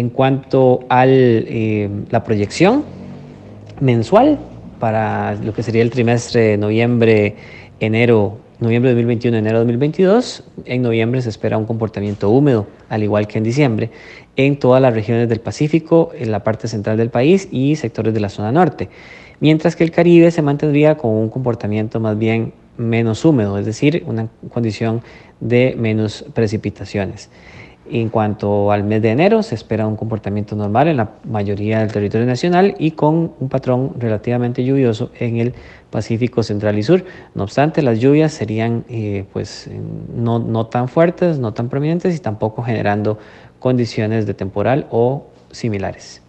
En cuanto a eh, la proyección mensual para lo que sería el trimestre de noviembre, enero, noviembre de 2021, enero de 2022, en noviembre se espera un comportamiento húmedo, al igual que en diciembre, en todas las regiones del Pacífico, en la parte central del país y sectores de la zona norte. Mientras que el Caribe se mantendría con un comportamiento más bien menos húmedo, es decir, una condición de menos precipitaciones. En cuanto al mes de enero, se espera un comportamiento normal en la mayoría del territorio nacional y con un patrón relativamente lluvioso en el Pacífico Central y Sur. No obstante, las lluvias serían eh, pues, no, no tan fuertes, no tan prominentes y tampoco generando condiciones de temporal o similares.